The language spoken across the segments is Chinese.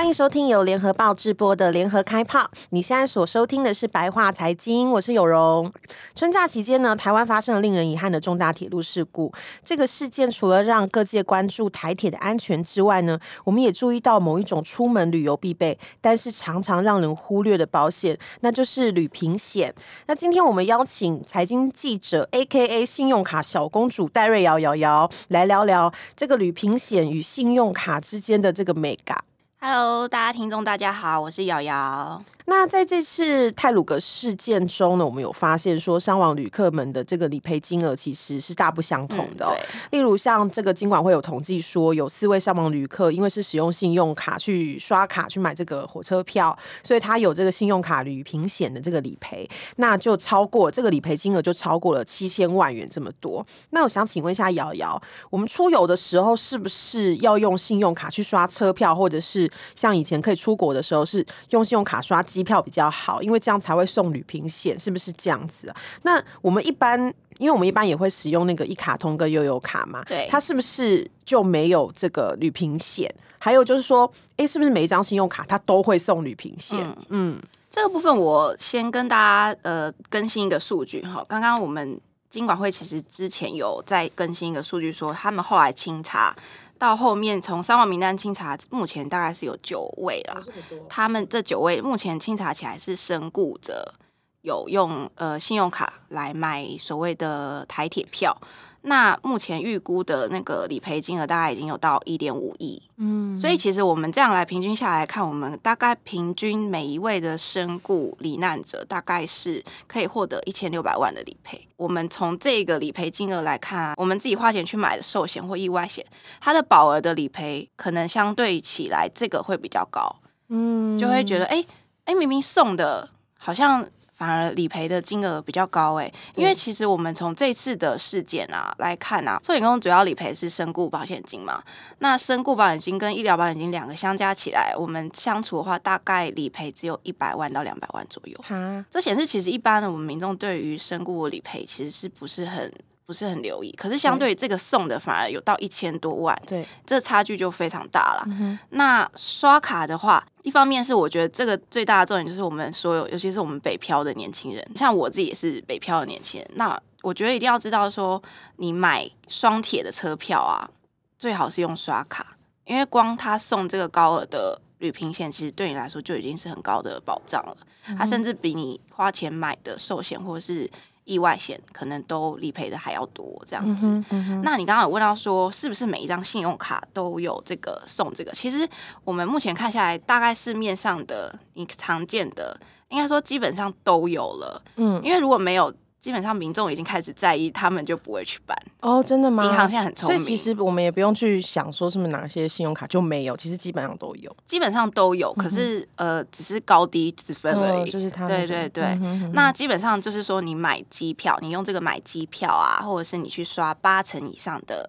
欢迎收听由联合报直播的联合开炮。你现在所收听的是白话财经，我是有容。春假期间呢，台湾发生了令人遗憾的重大铁路事故。这个事件除了让各界关注台铁的安全之外呢，我们也注意到某一种出门旅游必备，但是常常让人忽略的保险，那就是旅平险。那今天我们邀请财经记者 AKA 信用卡小公主戴瑞瑶瑶瑶来聊聊这个旅平险与信用卡之间的这个美感。Hello，大家听众大家好，我是瑶瑶。那在这次泰鲁格事件中呢，我们有发现说，伤亡旅客们的这个理赔金额其实是大不相同的哦。嗯，例如像这个金管会有统计说，有四位伤亡旅客因为是使用信用卡去刷卡去买这个火车票，所以他有这个信用卡旅平险的这个理赔，那就超过这个理赔金额就超过了七千万元这么多。那我想请问一下瑶瑶，我们出游的时候是不是要用信用卡去刷车票，或者是像以前可以出国的时候是用信用卡刷机票比较好，因为这样才会送旅平险，是不是这样子啊？那我们一般，因为我们一般也会使用那个一卡通跟悠游卡嘛，对，它是不是就没有这个旅平险？还有就是说，哎，是不是每一张信用卡它都会送旅平险？嗯，嗯，这个部分我先跟大家呃更新一个数据哈。刚刚我们金管会其实之前有在更新一个数据，说他们后来清查。到后面从伤亡名单清查，目前大概是有九位啦。他们这九位目前清查起来是身故者有用呃信用卡来买所谓的台铁票。那目前预估的那个理赔金额大概已经有到一点五亿，嗯，所以其实我们这样来平均下来看，我们大概平均每一位的身故罹难者大概是可以获得一千六百万的理赔。我们从这个理赔金额来看啊，我们自己花钱去买的寿险或意外险，它的保额的理赔可能相对起来这个会比较高，嗯，就会觉得哎哎、欸欸，明明送的好像。反而理赔的金额比较高诶，因为其实我们从这次的事件啊来看啊，寿险公司主要理赔是身故保险金嘛，那身故保险金跟医疗保险金两个相加起来，我们相处的话，大概理赔只有一百万到两百万左右。哈，这显示其实一般的我们民众对于身故的理赔其实是不是很不是很留意，可是相对于这个送的反而有到一千多万，对，这差距就非常大了。嗯、那刷卡的话，一方面是我觉得这个最大的重点就是我们所有，尤其是我们北漂的年轻人，像我自己也是北漂的年轻人，那我觉得一定要知道说，你买双铁的车票啊，最好是用刷卡，因为光他送这个高额的旅平险，其实对你来说就已经是很高的保障了，它、嗯、甚至比你花钱买的寿险或者是。意外险可能都理赔的还要多，这样子。嗯嗯、那你刚刚有问到说，是不是每一张信用卡都有这个送这个？其实我们目前看下来，大概市面上的你常见的，应该说基本上都有了。嗯，因为如果没有。基本上民众已经开始在意，他们就不会去办哦。真的吗？银行现在很聪明，所以其实我们也不用去想说是不是哪些信用卡就没有，其实基本上都有，基本上都有。可是、嗯、呃，只是高低之分而已。呃、就是他、那个、对对对、嗯哼哼。那基本上就是说，你买机票，你用这个买机票啊，或者是你去刷八成以上的。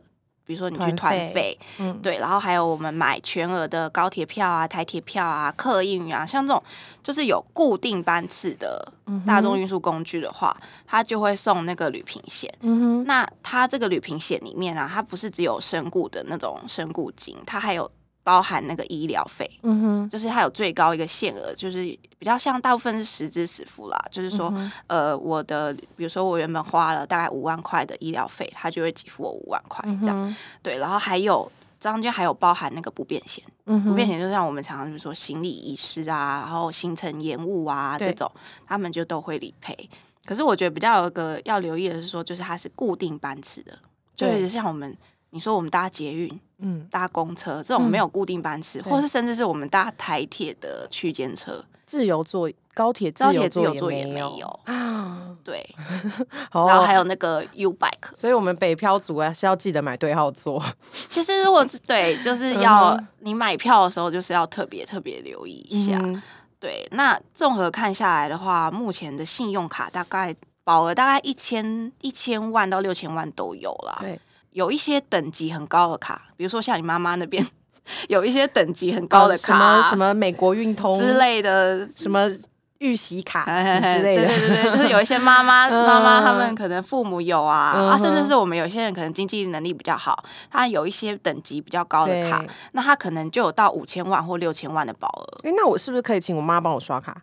比如说你去团费，嗯，对，然后还有我们买全额的高铁票啊、台铁票啊、客运啊，像这种就是有固定班次的大众运输工具的话，嗯，它就会送那个旅平险。嗯哼，那它这个旅平险里面啊，它不是只有身故的那种身故金，它还有。包含那个医疗费，嗯哼，就是它有最高一个限额，就是比较像大部分是实支实付啦，就是说，嗯、呃，我的比如说我原本花了大概五万块的医疗费，它就会给付我五万块这样、嗯，对，然后还有中间还有包含那个不便险，嗯，不便险就像我们常常就是说行李遗失啊，然后行程延误啊这种，他们就都会理赔。可是我觉得比较有一个要留意的是说，就是它是固定班次的，就是像我们。你说我们搭捷运，嗯，搭公车这种没有固定班次，嗯、或是甚至是我们搭台铁的区间车，自由座高铁高铁自由座也没有啊。对，然后还有那个 U Bike，所以我们北漂族啊是要记得买对号座。其实如果 对，就是要你买票的时候，就是要特别特别留意一下。嗯、对，那综合看下来的话，目前的信用卡大概保额大概一千一千万到六千万都有啦。对。有一些等级很高的卡，比如说像你妈妈那边 有一些等级很高的卡，什么什么美国运通之类的，什么预习卡之类的，对对对，就是有一些妈妈 妈妈他们可能父母有啊，啊，甚至是我们有些人可能经济能力比较好，他有一些等级比较高的卡，那他可能就有到五千万或六千万的保额。哎，那我是不是可以请我妈帮我刷卡？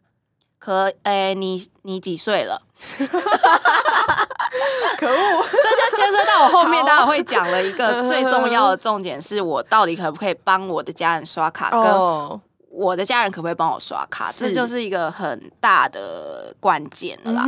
可，哎，你你几岁了？可恶！这就牵涉到我后面待会会讲了一个最重要的重点，是我到底可不可以帮我的家人刷卡，跟我的家人可不可以帮我刷卡，这就是一个很大的关键了啦。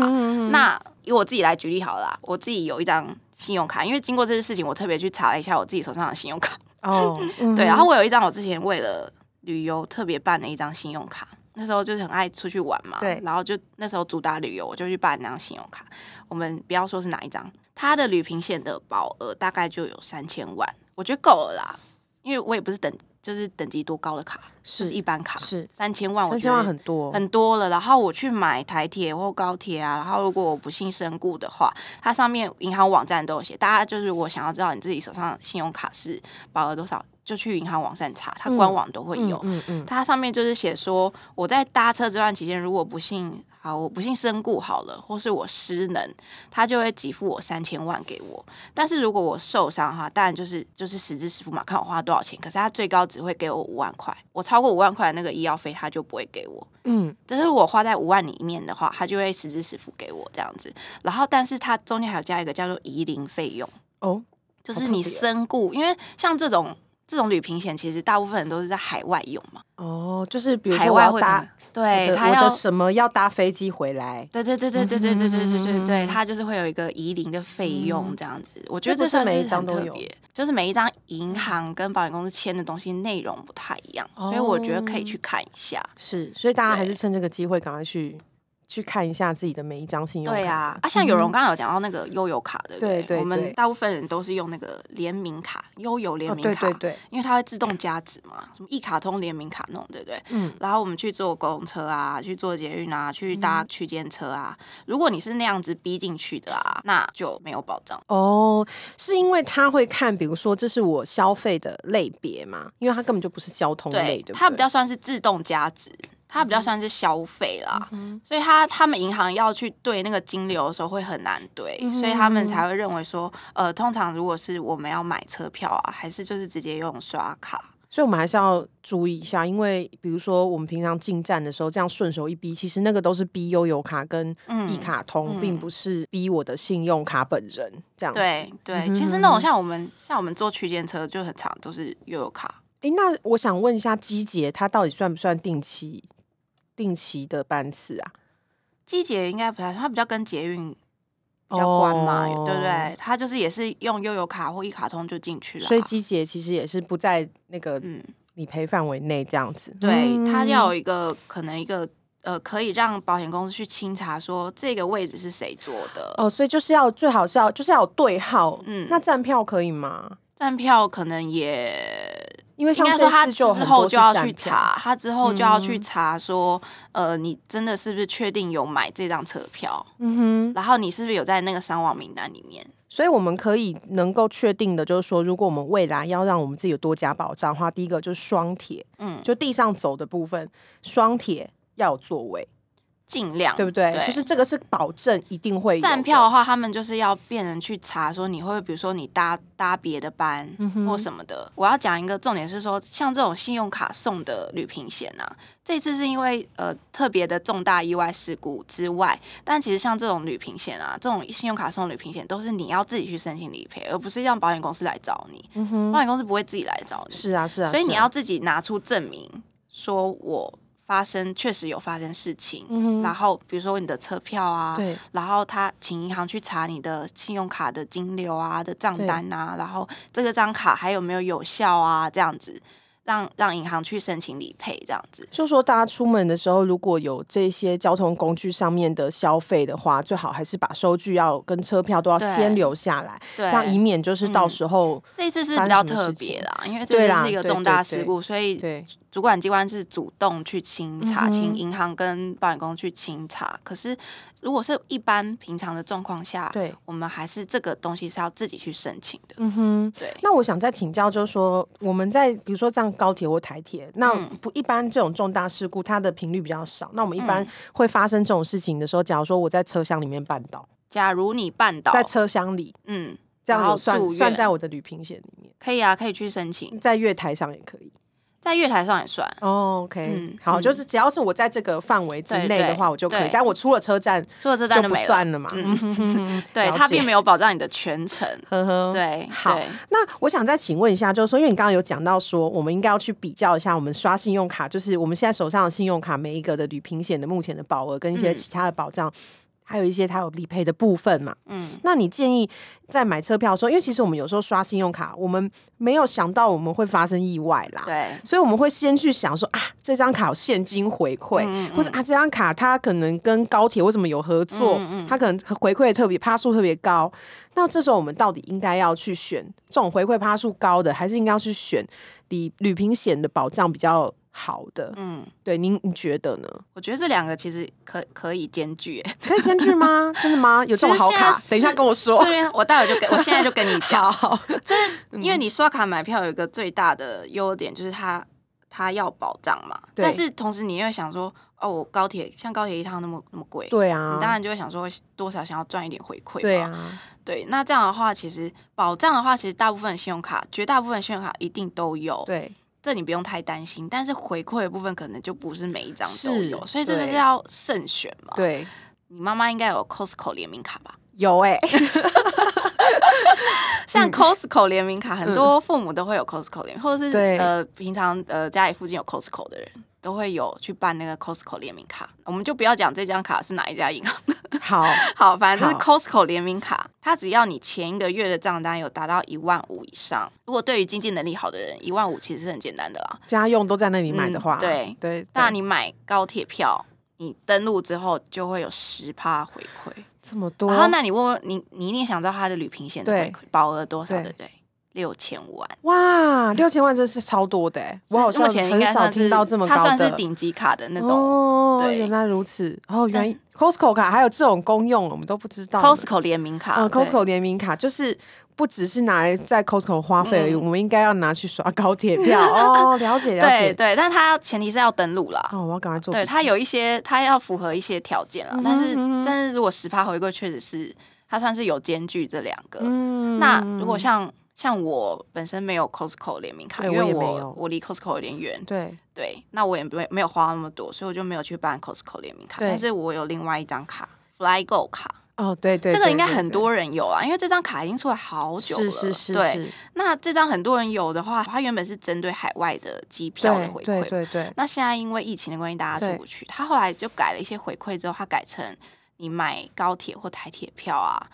那以我自己来举例好了啦，我自己有一张信用卡，因为经过这件事情，我特别去查了一下我自己手上的信用卡。哦，对，然后我有一张我之前为了旅游特别办的一张信用卡。那时候就是很爱出去玩嘛，对，然后就那时候主打旅游，我就去办那张信用卡。我们不要说是哪一张，它的旅平险的保额大概就有三千万，我觉得够了啦。因为我也不是等，就是等级多高的卡，是就是一般卡，是三千万，我觉得，三千万很多很多了。然后我去买台铁或高铁啊，然后如果我不幸身故的话，它上面银行网站都有写，大家就是我想要知道你自己手上信用卡是保额多少。就去银行网站查，它官网都会有。嗯嗯，嗯，它上面就是写说，我在搭车这段期间，如果不幸好，我不幸身故好了，或是我失能，他就会给付我三千万给我。但是如果我受伤哈，当然就是就是实支实付嘛，看我花多少钱。可是他最高只会给我五万块，我超过五万块的那个医药费，他就不会给我。嗯，就是我花在五万里面的话，他就会实支实付给我这样子。然后，但是它中间还有加一个叫做移灵费用哦，就是你身故，因为像这种。这种旅平险其实大部分人都是在海外用嘛。哦，就是比如说我要搭，对，他要什么要搭飞机回来，对对对对对对对对对对对，他就是会有一个移灵的费用这样子。我觉得这是每一张都有，就是每一张银行跟保险公司签的东西内容不太一样，所以我觉得可以去看一下。是，所以大家还是趁这个机会赶快去。去看一下自己的每一张信用卡。对啊，啊，像有人刚刚有讲到那个悠游卡，对不对？对，我们大部分人都是用那个联名卡，悠游联名卡，对对对，因为它会自动加值嘛，什么一卡通联名卡那种，对不对？嗯。然后我们去坐公车啊，去坐捷运啊，去搭区间车啊，如果你是那样子逼进去的啊，那就没有保障。哦，是因为他会看，比如说这是我消费的类别嘛？因为它根本就不是交通类的，它比较算是自动加值。它比较算是消费啦，嗯、所以他他们银行要去对那个金流的时候会很难对，嗯、所以他们才会认为说，呃，通常如果是我们要买车票啊，还是就是直接用刷卡。所以我们还是要注意一下，因为比如说我们平常进站的时候，这样顺手一逼，其实那个都是逼悠游卡跟一卡通，嗯、并不是逼我的信用卡本人这样子。对对，嗯、其实那种像我们像我们坐区间车就很常都是悠游卡。哎、欸，那我想问一下，机捷它到底算不算定期？定期的班次啊，季节应该不太，它比较跟捷运比较关嘛，哦、对不对？它就是也是用悠游卡或一卡通就进去了，所以季节其实也是不在那个嗯理赔范围内这样子。嗯、对，它要有一个可能一个呃，可以让保险公司去清查说这个位置是谁坐的哦，所以就是要最好是要就是要有对号，嗯，那站票可以吗？站票可能也。因为应该说他之后就要去查，他之后就要去查说，嗯、呃，你真的是不是确定有买这张车票？嗯哼，然后你是不是有在那个伤亡名单里面？所以我们可以能够确定的就是说，如果我们未来要让我们自己有多加保障的话，第一个就是双铁，嗯，就地上走的部分，双铁要有座位。尽量对不对？对，就是这个是保证一定会有。站票的话，他们就是要变人去查，说你会比如说你搭搭别的班或什么的。嗯、我要讲一个重点是说，像这种信用卡送的旅平险啊，这次是因为呃特别的重大意外事故之外，但其实像这种旅平险啊，这种信用卡送的旅平险都是你要自己去申请理赔，而不是让保险公司来找你。嗯、哼保险公司不会自己来找你。是啊，是啊，所以你要自己拿出证明，说我。发生确实有发生事情，嗯、然后比如说你的车票啊，对然后他请银行去查你的信用卡的金流啊的账单啊，然后这个张卡还有没有有效啊，这样子。让让银行去申请理赔，这样子。就说大家出门的时候，如果有这些交通工具上面的消费的话，最好还是把收据要跟车票都要先留下来，对这样以免就是到时候、嗯、这一次是比较特别啦，因为这次是一个重大事故，所以主管机关是主动去清查，请银行跟保险公司去清查。可是如果是一般平常的状况下，对，我们还是这个东西是要自己去申请的。嗯哼，对。那我想再请教，就是说我们在比如说这样。高铁或台铁，那不一般这种重大事故，它的频率比较少。那我们一般会发生这种事情的时候，假如说我在车厢里面绊倒，假如你绊倒在车厢里，嗯，这样有算算在我的旅平险里面，可以啊，可以去申请，在月台上也可以。在月台上也算哦，OK，嗯，好，就是只要是我在这个范围之内的话，我就可以。但我出了车站，出了车站就不算了嘛。嗯，对，它并没有保障你的全程。呵呵，对，好。那我想再请问一下，就是说，因为你刚刚有讲到说，我们应该要去比较一下，我们刷信用卡，就是我们现在手上的信用卡每一个的旅平险的目前的保额跟一些其他的保障。还有一些它有理赔的部分嘛，嗯，那你建议在买车票的时候，因为其实我们有时候刷信用卡，我们没有想到我们会发生意外啦，对，所以我们会先去想说啊，这张卡有现金回馈，嗯嗯、或者啊，这张卡它可能跟高铁为什么有合作，它可能回馈特别趴数特别高，那这时候我们到底应该要去选这种回馈趴数高的，还是应该要去选比旅平险的保障比较好的，嗯，对，您你觉得呢？我觉得这两个其实可可以兼具，可以兼具吗？真的吗？有这么好卡？等一下跟我说，这边我待会就跟 我现在就跟你讲，好。就是因为你刷卡买票有一个最大的优点，就是它它要保障嘛，但是同时你又想说，哦，我高铁像高铁一趟那么那么贵，对啊，你当然就会想说多少想要赚一点回馈，对啊，对，那这样的话，其实保障的话，其实大部分信用卡，绝大部分信用卡一定都有，对。这你不用太担心，但是回馈的部分可能就不是每一张都有，所以这个是要慎选嘛。对，你妈妈应该有 Costco 联名卡吧？有哎、欸，像 Costco 联名卡，很多父母都会有 Costco 联名，或者是呃平常呃家里附近有 Costco 的人。都会有去办那个 Costco 联名卡，我们就不要讲这张卡是哪一家银行。好 好，反正就是 Costco 联名卡，它只要你前一个月的账单有达到一万五以上，如果对于经济能力好的人，一万五其实是很简单的啦。家用都在那里买的话，嗯、对对。那你买高铁票，你登录之后就会有十趴回馈，这么多。然后那你问问你，你一定想知道它的旅平险的回馈保额多少，对不对？六千万哇，六千万真是超多的，我好像很少听到这么高的，它算是顶级卡的那种。哦，原来如此。哦，原来 Costco 卡还有这种公用，我们都不知道。Costco 联名卡，嗯，Costco 联名卡就是不只是拿来在 Costco 花费而已，我们应该要拿去刷高铁票哦。了解了解，对，但它前提是要登录啦。哦，我要赶快做。对，它有一些，它要符合一些条件啦。但是，但是如果十趴回馈，确实是它算是有兼具这两个。嗯那如果像。像我本身没有 Costco 联名卡，因为我我离 Costco 有点远。对对，那我也没没有花那么多，所以我就没有去办 Costco 联名卡。但是我有另外一张卡，FlyGo 卡。哦，对对，这个应该很多人有啊，因为这张卡已经出来好久了。是是是。对，那这张很多人有的话，它原本是针对海外的机票的回馈。对对对。那现在因为疫情的关系，大家出不去，他后来就改了一些回馈之后，他改成你买高铁或台铁票啊。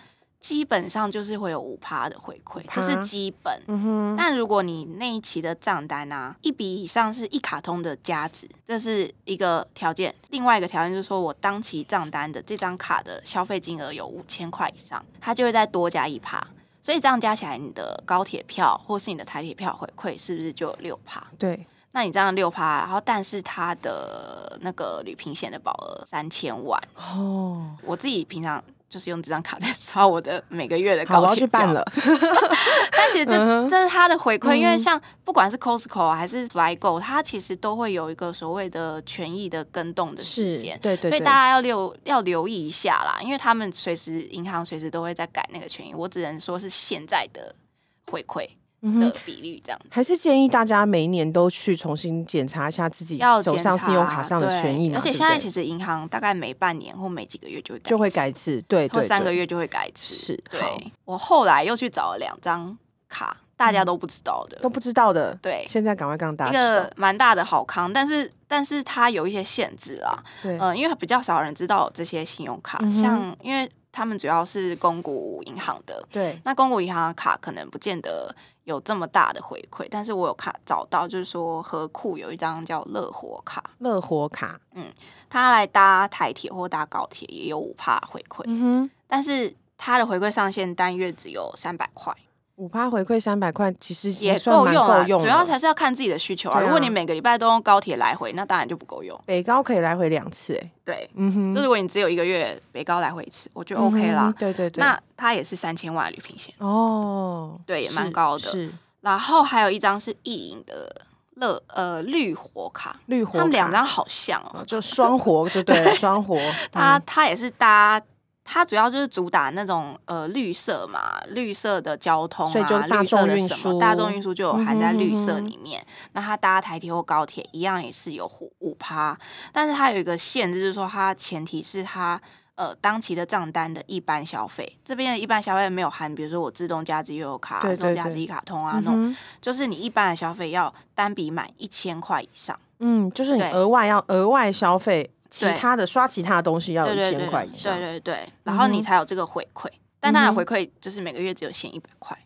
基本上就是会有五趴的回馈，这是基本。嗯。但如果你那一期的账单啊，一笔以上是一卡通的加值，这是一个条件。另外一个条件就是说我当期账单的这张卡的消费金额有五千块以上，它就会再多加一趴。所以这样加起来，你的高铁票或是你的台铁票回馈是不是就有六趴？对。那你这样六趴，然后但是它的那个旅平险的保额三千万哦，我自己平常。就是用这张卡在刷我的每个月的高铁票，我要去办了。但其实这这是他的回馈，因为像不管是 Costco 还是 FlyGo，它其实都会有一个所谓的权益的跟动的时间，对对，所以大家要留要留意一下啦，因为他们随时银行随时都会在改那个权益，我只能说是现在的回馈。的比率这样，还是建议大家每一年都去重新检查一下自己手上信用卡上的权益。而且现在其实银行大概每半年或每几个月就会就会改一次，对，或三个月就会改一次。是，对。我后来又去找了两张卡，大家都不知道的，都不知道的。对，现在赶快跟大家。一个蛮大的好康，但是但是它有一些限制啊。对，嗯，因为比较少人知道这些信用卡，嗯、像因为他们主要是公股银行的，对，那公股银行的卡可能不见得。有这么大的回馈，但是我有看找到，就是说和库有一张叫乐活卡，乐活卡，嗯，他来搭台铁或搭高铁也有五趴回馈，嗯哼，但是他的回馈上限单月只有三百块。五趴回馈三百块，其实也够用啊。主要还是要看自己的需求啊。如果你每个礼拜都用高铁来回，那当然就不够用。北高可以来回两次，哎，对，嗯哼。就如果你只有一个月北高来回一次，我觉得 OK 啦。对对对。那它也是三千万旅平险哦，对，也蛮高的。是。然后还有一张是意影的乐呃绿活卡，绿活卡，他们两张好像哦，就双活，就对，双活。它它也是搭，它主要就是主打那种呃绿色嘛，绿色的交通啊，大众运输，大众运输就有含在绿色里面。那它搭台铁或高铁一样也是有五趴，但是它有一个限制，就是说它前提是它。呃，当期的账单的一般消费，这边的一般消费没有含，比如说我自动加值悠游卡、自动加值一卡通啊，那种，就是你一般的消费要单笔满一千块以上。嗯，就是你额外要额外消费其他的刷其他的东西要一千块以上。对对对，然后你才有这个回馈，但它的回馈就是每个月只有限一百块。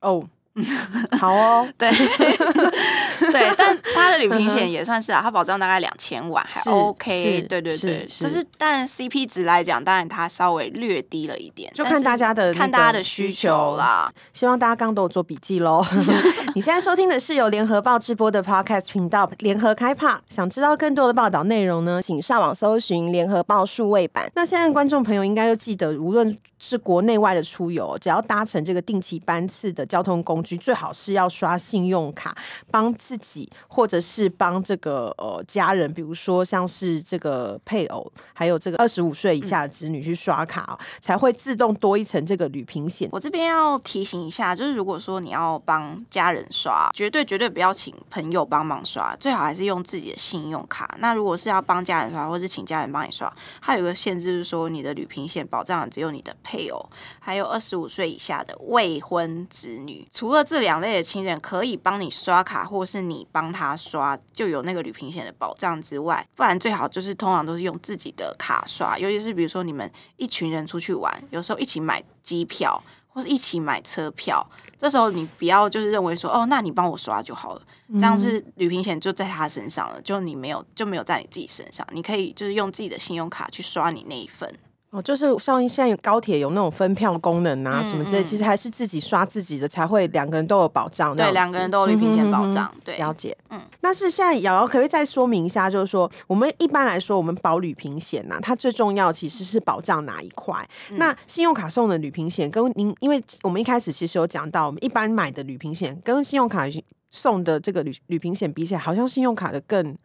哦。好哦，对对，但他的旅平险也算是啊，他保障大概两千万，还 OK，对对对，就是但 CP 值来讲，当然它稍微略低了一点，就看大家的看大家的需求啦。希望大家刚刚都有做笔记喽。你现在收听的是由联合报直播的 Podcast 频道联合开帕，想知道更多的报道内容呢，请上网搜寻联合报数位版。那现在观众朋友应该都记得，无论是国内外的出游，只要搭乘这个定期班次的交通工具，最好是要刷信用卡，帮自己或者是帮这个呃家人，比如说像是这个配偶，还有这个二十五岁以下的子女去刷卡哦，才会自动多一层这个旅平险。我这边要提醒一下，就是如果说你要帮家人刷，绝对绝对不要请朋友帮忙刷，最好还是用自己的信用卡。那如果是要帮家人刷，或是请家人帮你刷，它有个限制，就是说你的旅平险保障只有你的配偶，还有二十五岁以下的未婚子女，除了这两。类的亲人可以帮你刷卡，或是你帮他刷，就有那个旅平险的保障之外，不然最好就是通常都是用自己的卡刷，尤其是比如说你们一群人出去玩，有时候一起买机票或是一起买车票，这时候你不要就是认为说哦，那你帮我刷就好了，这样是旅行险就在他身上了，就你没有就没有在你自己身上，你可以就是用自己的信用卡去刷你那一份。哦，就是像现在有高铁有那种分票功能啊，什么之类，嗯嗯、其实还是自己刷自己的才会两个人都有保障。对，两个人都有旅平险保障。嗯、哼哼对，了解。嗯，那是现在瑶瑶可不可以再说明一下？就是说，我们一般来说，我们保旅平险呢，它最重要其实是保障哪一块？嗯、那信用卡送的旅平险跟您，因为我们一开始其实有讲到，我们一般买的旅平险跟信用卡送的这个旅旅平险比起来，好像信用卡的更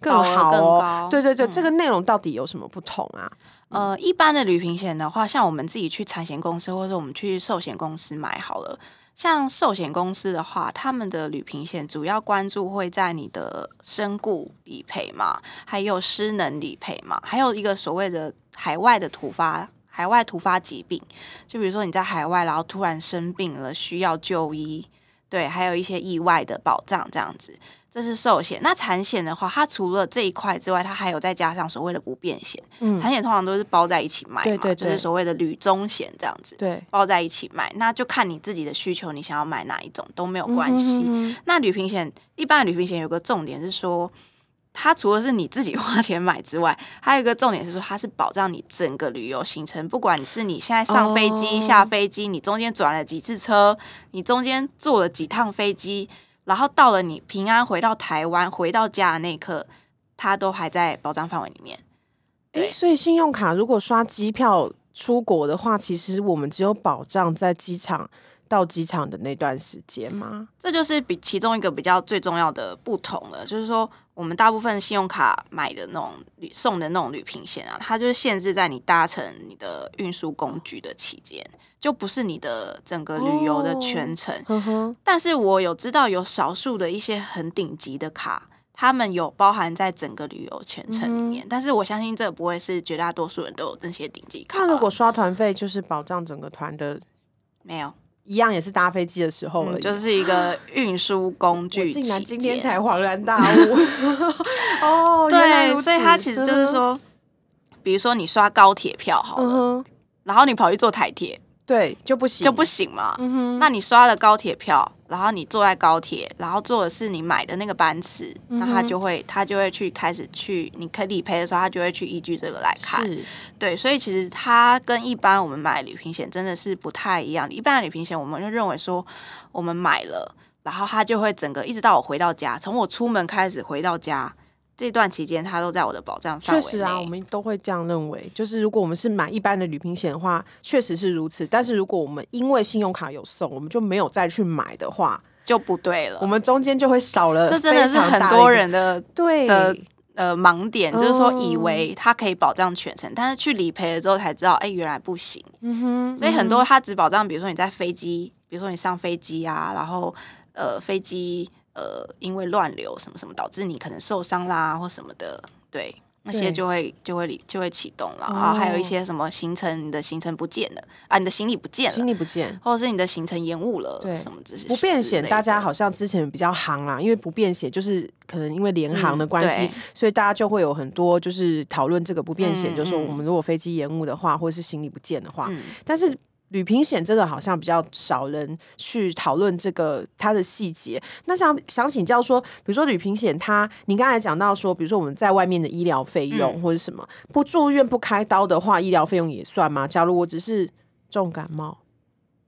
更好哦。对对对，嗯、这个内容到底有什么不同啊？呃，一般的旅平险的话，像我们自己去产险公司，或者我们去寿险公司买好了。像寿险公司的话，他们的旅平险主要关注会在你的身故理赔嘛，还有失能理赔嘛，还有一个所谓的海外的突发海外突发疾病，就比如说你在海外，然后突然生病了，需要就医，对，还有一些意外的保障这样子。这是寿险，那产险的话，它除了这一块之外，它还有再加上所谓的不便险。嗯，产险通常都是包在一起卖嘛，对对对，就是所谓的旅中险这样子，对，包在一起卖。那就看你自己的需求，你想要买哪一种都没有关系。嗯哼哼。那旅平险一般的旅平险有个重点是说，它除了是你自己 花钱买之外，还有一个重点是说，它是保障你整个旅游行程，不管你是你现在上飞机、下飞机，你中间转了几次车，你中间坐了几趟飞机。然后到了你平安回到台湾，回到家的那一刻，它都还在保障范围里面。诶，所以信用卡如果刷机票出国的话，其实我们只有保障在机场到机场的那段时间吗？这就是比其中一个比较最重要的不同了。就是说，我们大部分信用卡买的那种旅送的那种旅平险啊，它就是限制在你搭乘你的运输工具的期间。就不是你的整个旅游的全程，哦、呵呵，但是我有知道有少数的一些很顶级的卡，他们有包含在整个旅游全程里面，嗯、但是我相信这不会是绝大多数人都有那些顶级卡。那如果刷团费，就是保障整个团的，没有一样也是搭飞机的时候了、嗯，就是一个运输工具。竟然今天才恍然大 悟哦，对，所以他其实就是说，比如说你刷高铁票好了，嗯、然后你跑去坐台铁。对，就不行，就不行嘛。那你刷了高铁票，然后你坐在高铁，然后坐的是你买的那个班次，那、他就会他就会去开始去，你可以理赔的时候，他就会去依据这个来看。是对，所以其实它跟一般我们买旅行险真的是不太一样。一般的旅行险，我们就认为说，我们买了，然后它就会整个一直到我回到家，从我出门开始回到家。这段期间，它都在我的保障范围内。确实啊，我们都会这样认为。就是如果我们是买一般的旅行险的话，确实是如此。但是如果我们因为信用卡有送，我们就没有再去买的话，就不对了。我们中间就会少了，这真的是很多人的对的呃盲点，就是说以为它可以保障全程，但是去理赔了之后才知道，哎，原来不行。嗯哼，所以很多它只保障，比如说你在飞机，比如说你上飞机啊，然后呃飞机呃因为乱流什么什么导致你可能受伤啦或什么的，对。那些就会就会就会启动了，然后还有一些什么行程，你的行程不见了啊，你的行李不见了，行李不见，或者是你的行程延误了，对，什么这些不便险，大家好像之前比较行啦，因为不便险就是可能因为联航的关系，所以大家就会有很多就是讨论这个不便险，就是说我们如果飞机延误的话，或者是行李不见的话，但是。旅平险真的好像比较少人去讨论这个它的细节。那想想请教说，比如说旅平险，它你刚才讲到说，比如说我们在外面的医疗费用或者什么，不住院不开刀的话，医疗费用也算吗？假如我只是重感冒，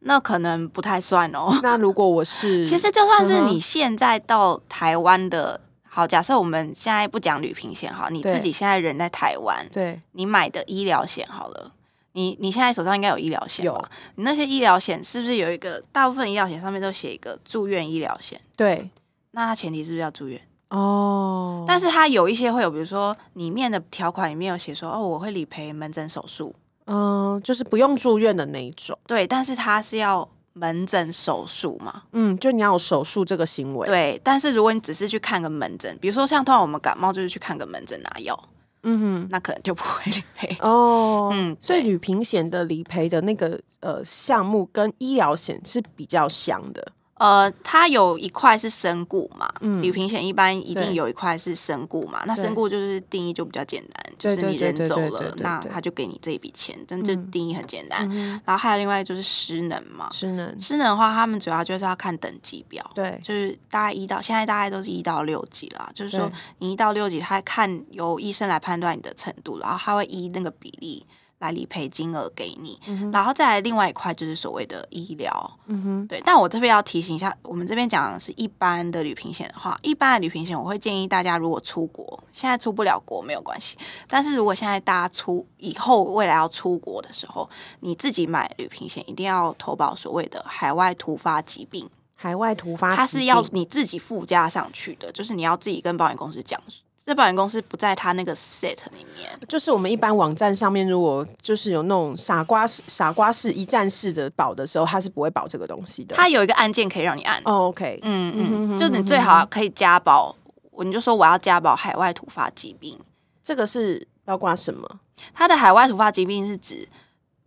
那可能不太算哦。那如果我是，其实就算是你现在到台湾的，好，假设我们现在不讲旅平险哈，你自己现在人在台湾，对，你买的医疗险好了。你你现在手上应该有医疗险吧？有。你那些医疗险是不是有一个？大部分医疗险上面都写一个住院医疗险。对。那它前提是不是要住院？哦。但是它有一些会有，比如说里面的条款里面有写说，哦，我会理赔门诊手术。嗯，就是不用住院的那一种。对，但是它是要门诊手术嘛？嗯，就你要有手术这个行为。对，但是如果你只是去看个门诊，比如说像通常我们感冒就是去看个门诊拿药。嗯哼，那可能就不会理赔哦。嗯，所以旅平险的理赔的那个呃项目跟医疗险是比较像的。呃，它有一块是身故嘛，嗯，旅平险一般一定有一块是身故嘛。那身故就是定义就比较简单，就是你人走了，那他就给你这一笔钱，真就定义很简单。然后还有另外就是失能嘛，失能，失能的话，他们主要就是要看等级表，对，就是大概一到现在大概都是一到六级啦，就是说你一到六级，他看由医生来判断你的程度，然后他会依那个比例。来理赔金额给你，嗯、哼然后再来另外一块就是所谓的医疗，嗯哼，对。但我这边要提醒一下，我们这边讲的是一般的旅平险的话，一般的旅平险我会建议大家，如果出国，现在出不了国没有关系，但是如果现在大家出以后未来要出国的时候，你自己买旅平险一定要投保所谓的海外突发疾病，海外突发疾病，它是要你自己附加上去的，就是你要自己跟保险公司讲。这保险公司不在他那个 set 里面，就是我们一般网站上面，如果就是有那种傻瓜式、傻瓜式一站式的保的时候，他是不会保这个东西的。他有一个按键可以让你按。Oh, OK，嗯嗯，就你最好可以加保，你就说我要加保海外突发疾病，这个是包括什么？它的海外突发疾病是指，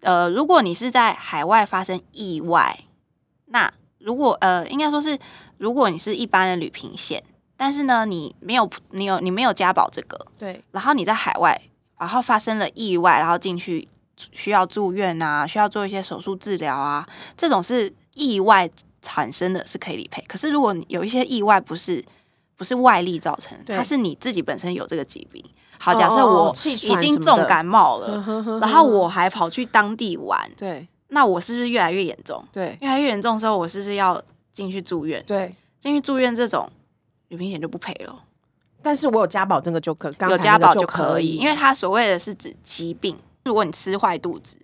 呃，如果你是在海外发生意外，那如果呃，应该说是如果你是一般的旅平险。但是呢，你没有，你有，你没有加保这个，对。然后你在海外，然后发生了意外，然后进去需要住院啊，需要做一些手术治疗啊，这种是意外产生的，是可以理赔。可是如果有一些意外不是不是外力造成的，它是你自己本身有这个疾病。好，假设我已经重感冒了，然后我还跑去当地玩，对。那我是不是越来越严重？对，越来越严重的时候，我是不是要进去住院？对，进去住院这种。旅平险就不赔了，但是我有加保这个就可，有加保就可以，因为它所谓的是指疾病，如果你吃坏肚子，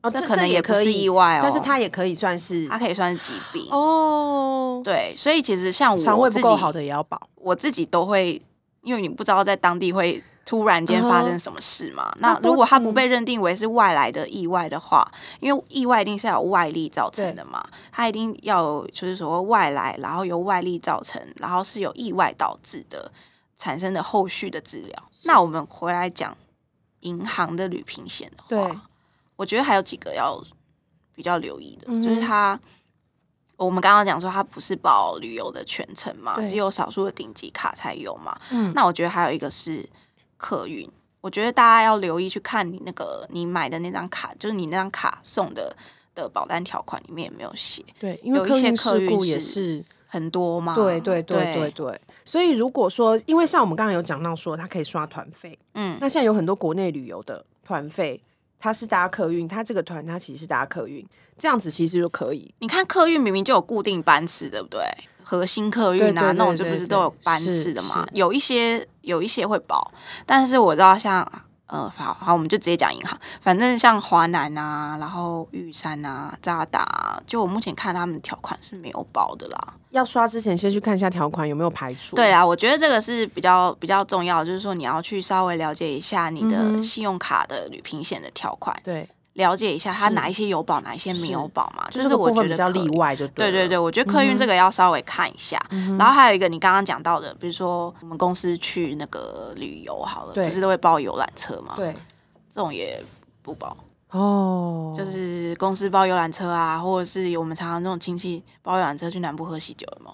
哦，这可能也可以意外哦，但是它也可以算是，它可以算是疾病哦。对，所以其实像我肠胃不够好的也要保，我自己都会，因为你不知道在当地会。突然间发生什么事嘛？嗯、那如果他不被认定为是外来的意外的话，嗯、因为意外一定是要有外力造成的嘛，他一定要有就是所谓外来，然后由外力造成，然后是有意外导致的产生的后续的治疗。那我们回来讲银行的旅平险的话，我觉得还有几个要比较留意的，嗯、就是他我们刚刚讲说他不是保旅游的全程嘛，只有少数的顶级卡才有嘛。嗯，那我觉得还有一个是。客运，我觉得大家要留意去看你那个你买的那张卡，就是你那张卡送的的保单条款里面有没有写？对，因为客运事故也是很多嘛。对对对对对，对。所以如果说，因为像我们刚刚有讲到说，它可以刷团费，嗯，那现在有很多国内旅游的团费，它是搭客运，它这个团它其实是搭客运，这样子其实就可以。你看客运明明就有固定班次，对不对？核心客运啊，那种就不是都有班次的嘛？有一些有一些会保，但是我知道像呃，好好，我们就直接讲银行。反正像华南啊，然后玉山啊、渣打啊，就我目前看他们的条款是没有保的啦。要刷之前，先去看一下条款有没有排除。对啊，我觉得这个是比较比较重要，就是说你要去稍微了解一下你的信用卡的旅平险的条款。对。了解一下，它哪一些有保，哪一些没有保嘛？就是我觉得比较例外，就对对对，我觉得客运这个要稍微看一下。然后还有一个，你刚刚讲到的，比如说我们公司去那个旅游好了，不是都会包游览车嘛？对，这种也不包哦。就是公司包游览车啊，或者是我们常常那种亲戚包游览车去南部喝喜酒的嘛。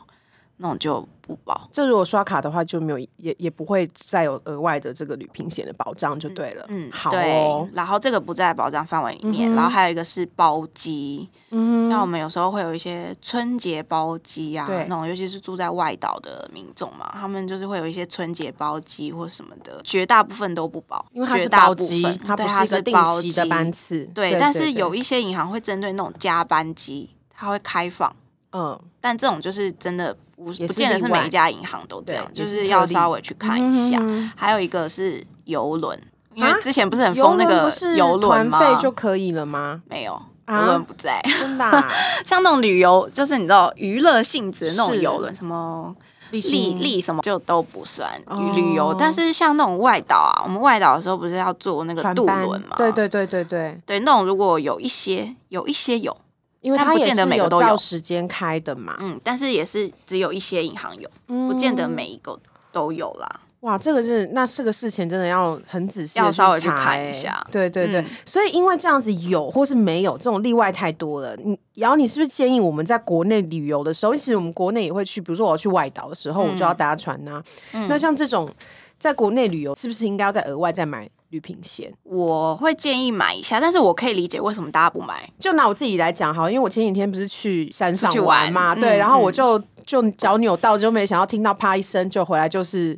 那种就不保。这如果刷卡的话，就没有也也不会再有额外的这个旅平险的保障，就对了。嗯，好、哦。对，然后这个不在保障范围里面。嗯、然后还有一个是包机，嗯，像我们有时候会有一些春节包机啊，那种尤其是住在外岛的民众嘛，他们就是会有一些春节包机或什么的，绝大部分都不保，因为它是包机，它不是一个定期的班次。对，对，但是有一些银行会针对那种加班机，它会开放。嗯，但这种就是真的。不不见得是每一家银行都这样，就是要稍微去看一下。还有一个是游轮，因为之前不是很疯那个游轮吗？费就可以了吗？没有，游轮不在。真的，像那种旅游，就是你知道娱乐性质那种游轮，什么利利什么就都不算旅游。但是像那种外岛啊，我们外岛的时候不是要坐那个渡轮吗？对对对对对对，那种如果有一些有一些有。因为它不见得每个都有时间开的嘛，嗯，但是也是只有一些银行有，嗯、不见得每一个都有啦。哇，这个是那这个事情真的要很仔细，要稍微去看一下。对对对，嗯、所以因为这样子有或是没有这种例外太多了。你然后你是不是建议我们在国内旅游的时候，其实我们国内也会去，比如说我要去外岛的时候，我就要搭船呐、啊。嗯、那像这种在国内旅游，是不是应该要再额外再买？旅平险，我会建议买一下，但是我可以理解为什么大家不买。就拿我自己来讲哈，因为我前几天不是去山上玩嘛，玩对，嗯、然后我就就脚扭到，就没想到听到啪一声，就回来就是。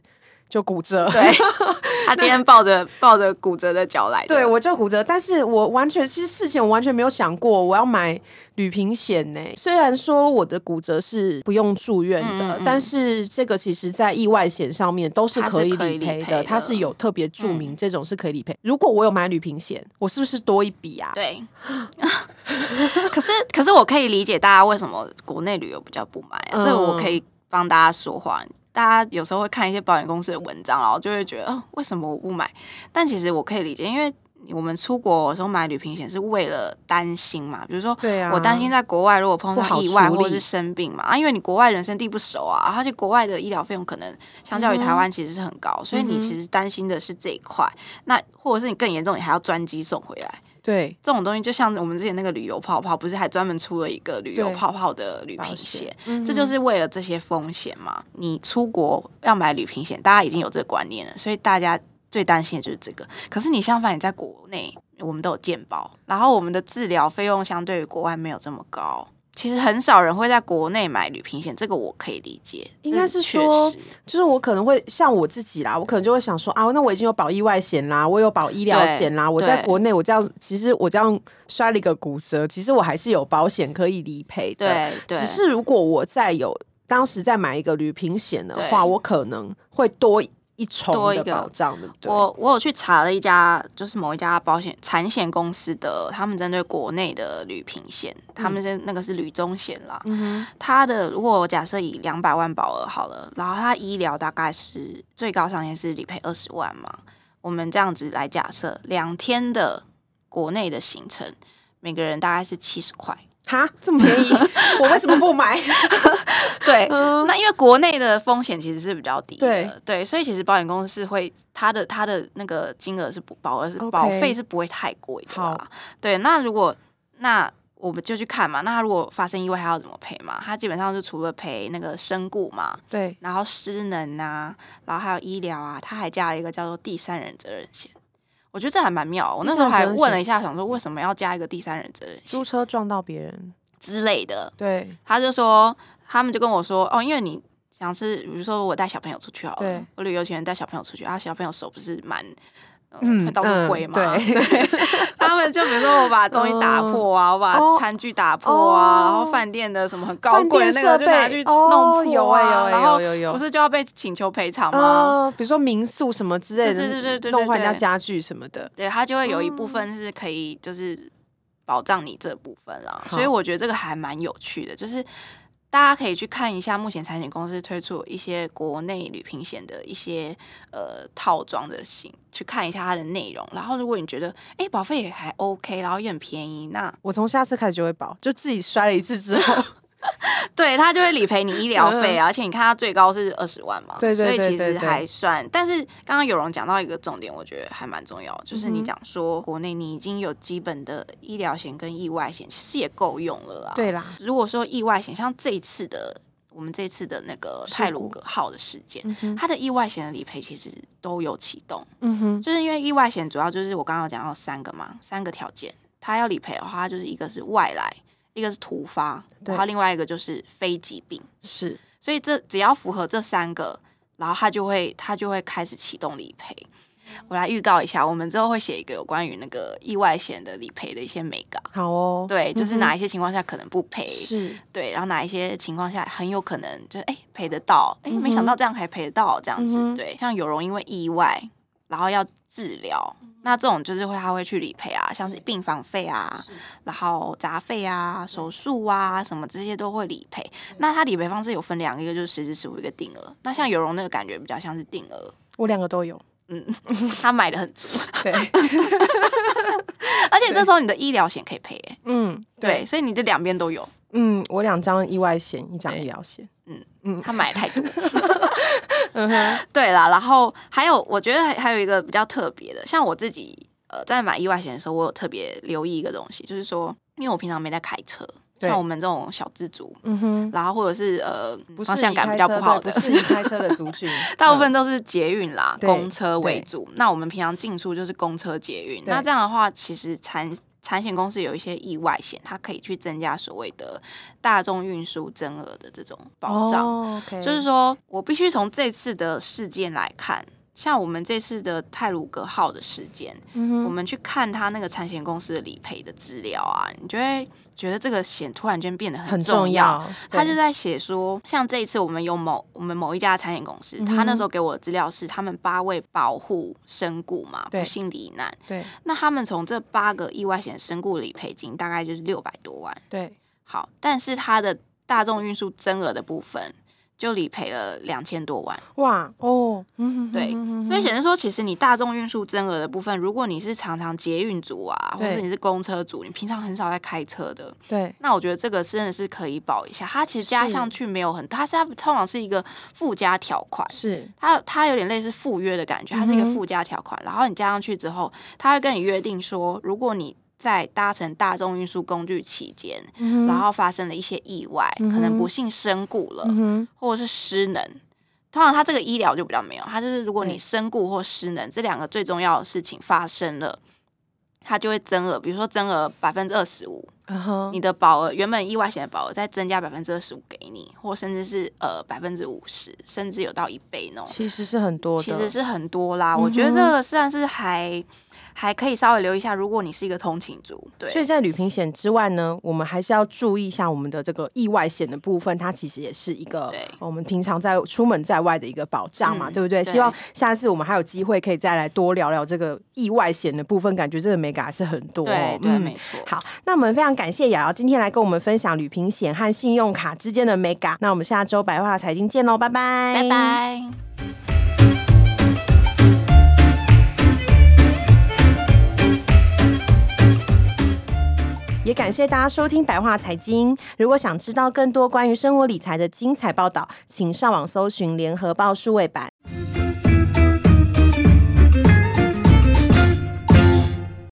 就骨折，对，他今天抱着抱着骨折的脚来的，对，我就骨折，但是我完全其实事前我完全没有想过我要买旅平险呢。虽然说我的骨折是不用住院的，嗯嗯，但是这个其实在意外险上面都是可以理赔的，它是，有特别注明这种是可以理赔。嗯、如果我有买旅平险，我是不是多一笔啊？对，可是可是我可以理解大家为什么国内旅游比较不买这个我可以帮大家说话。大家有时候会看一些保险公司的文章，然后就会觉得，哦，为什么我不买？但其实我可以理解，因为我们出国的时候买旅平险是为了担心嘛，比如说，对啊，我担心在国外如果碰到意外或者是生病嘛，啊，因为你国外人生地不熟啊，而且国外的医疗费用可能相较于台湾其实是很高，嗯、所以你其实担心的是这一块。那或者是你更严重，你还要专机送回来。对，这种东西就像我们之前那个旅游泡泡，不是还专门出了一个旅游泡泡的旅行险？嗯、这就是为了这些风险嘛。你出国要买旅行险，大家已经有这个观念了，所以大家最担心的就是这个。可是你相反，你在国内，我们都有健保，然后我们的治疗费用相对于国外没有这么高。其实很少人会在国内买旅平险，这个我可以理解。应该是说，就是我可能会像我自己啦，我可能就会想说啊，那我已经有保意外险啦，我有保医疗险啦，我在国内我这样，其实我这样摔了一个骨折，其实我还是有保险可以理赔的。对，对，只是如果我再有当时再买一个旅平险的话，我可能会多。一重的保障的，我我有去查了一家，就是某一家保险产险公司的，他们针对国内的旅平险，他们是那个是旅中险啦。他的如果我假设以两百万保额好了，然后他医疗大概是最高上限是理赔二十万嘛，我们这样子来假设，两天的国内的行程，每个人大概是七十块。哈，这么便宜，我为什么不买？对，嗯、那因为国内的风险其实是比较低的，对，对，所以其实保险公司是会，它的它的那个金额是不保额是保费是不会太贵的。好，对，那如果那我们就去看嘛，那如果发生意外，还要怎么赔嘛？它基本上是除了赔那个身故嘛，对，然后失能啊，然后还有医疗啊，它还加了一个叫做第三人责任险。我觉得这还蛮妙，我那时候还问了一下，想说为什么要加一个第三人责任险？租车撞到别人之类的。对，他就说，他们就跟我说，哦，因为你想是，比如说我带小朋友出去好了，我旅游前带小朋友出去，啊小朋友手不是蛮嗯，会到处挥嘛。嗯、对，他们就比如说我把东西打破啊，嗯、我把餐具打破啊，哦、然后饭店的什么很高贵的那个就拿去弄破、啊，有啊有有有有，不是就要被请求赔偿吗、嗯？比如说民宿什么之类的，对对对对，弄坏人家家具什么的，对，他就会有一部分是可以就是保障你这部分啦。嗯、所以我觉得这个还蛮有趣的，就是。大家可以去看一下，目前产险公司推出一些国内旅平险的一些呃套装的型，去看一下它的内容。然后，如果你觉得哎保费也还 OK，然后也很便宜，那我从下次开始就会保，就自己摔了一次之后。对，他就会理赔你医疗费啊，而且你看他最高是二十万嘛，对对对对对，所以其实还算。但是刚刚有容讲到一个重点，我觉得还蛮重要，就是你讲说国内你已经有基本的医疗险跟意外险，其实也够用了啦。对啦，如果说意外险，像这一次的我们这次的那个泰鲁格号的事件，它的意外险的理赔其实都有启动。嗯哼，就是因为意外险主要就是我刚刚讲到三个嘛，三个条件，它要理赔的话，就是一个是外来。一个是突发，然后另外一个就是非疾病，是，所以这只要符合这三个，然后他就会他就会开始启动理赔。我来预告一下，我们之后会写一个有关于那个意外险的理赔的一些美稿。好哦，对，就是哪一些情况下可能不赔，是对，然后哪一些情况下很有可能就是哎赔得到，哎没想到这样还赔得到这样子，嗯、对，像有容因为意外，然后要治疗。那这种就是会，他会去理赔啊，像是病房费啊，然后杂费啊、手术啊什么这些都会理赔。那他理赔方式有分两个，一个就是实支实付，一个定额。那像有容那个感觉比较像是定额，我两个都有，嗯，他买的很足，对。而且这时候你的医疗险可以赔，欸，嗯，对，对，所以你这两边都有。嗯，我两张意外险，一张医疗险。嗯嗯，他买太多。嗯哼，对啦，然后还有，我觉得还还有一个比较特别的，像我自己呃，在买意外险的时候，我有特别留意一个东西，就是说，因为我平常没在开车，像我们这种小资族，嗯哼，然后或者是呃方向感比较不好的，不是开车的族群，大部分都是捷运啦，对公车为主。那我们平常进出就是公车捷运，对。那这样的话，其实产产险公司有一些意外险，它可以去增加所谓的大众运输增额的这种保障。Oh. 就是说我必须从这次的事件来看。像我们这次的泰鲁格号的事件，我们去看他那个产险公司的理赔的资料啊，你就会觉得这个险突然间变得很重要。重要他就在写说，像这一次我们有某我们某一家餐饮公司，嗯、他那时候给我的资料是他们八位保护身故嘛，不幸罹难。对，那他们从这八个意外险身故理赔金大概就是六百多万。对，好，但是他的大众运输增额的部分。就理赔了两千多万。哇哦，对，所以显示说，其实你大众运输增额的部分，如果你是常常捷运族啊，或者你是公车族，你平常很少在开车的，对，那我觉得这个真的是可以保一下。它其实加上去没有很，它是它通常是一个附加条款，是。它它有点类似附约的感觉，它是一个附加条款，嗯、然后你加上去之后，它会跟你约定说，如果你在搭乘大众运输工具期间，嗯、然后发生了一些意外，嗯、可能不幸身故了，嗯、或者是失能。通常他这个医疗就比较没有，他就是如果你身故或失能对这两个最重要的事情发生了，他就会增额，比如说增额百分之二十五，你的保额原本意外险的保额再增加百分之二十五给你，或甚至是呃百分之五十，甚至有到一倍那种，其实是很多的，其实是很多啦。嗯、我觉得这个算是还。还可以稍微留意一下，如果你是一个通勤族，对。所以在旅平险之外呢，我们还是要注意一下我们的这个意外险的部分，它其实也是一个对我们平常在出门在外的一个保障嘛，嗯、对不对？希望下次我们还有机会可以再来多聊聊这个意外险的部分，感觉这个美感还是很多、哦。对对，嗯、没错。好，那我们非常感谢瑶瑶今天来跟我们分享旅平险和信用卡之间的美感。那我们下周白话财经见喽，拜拜，拜拜。也感谢大家收听白话财经。如果想知道更多关于生活理财的精彩报道，请上网搜寻联合报数位版。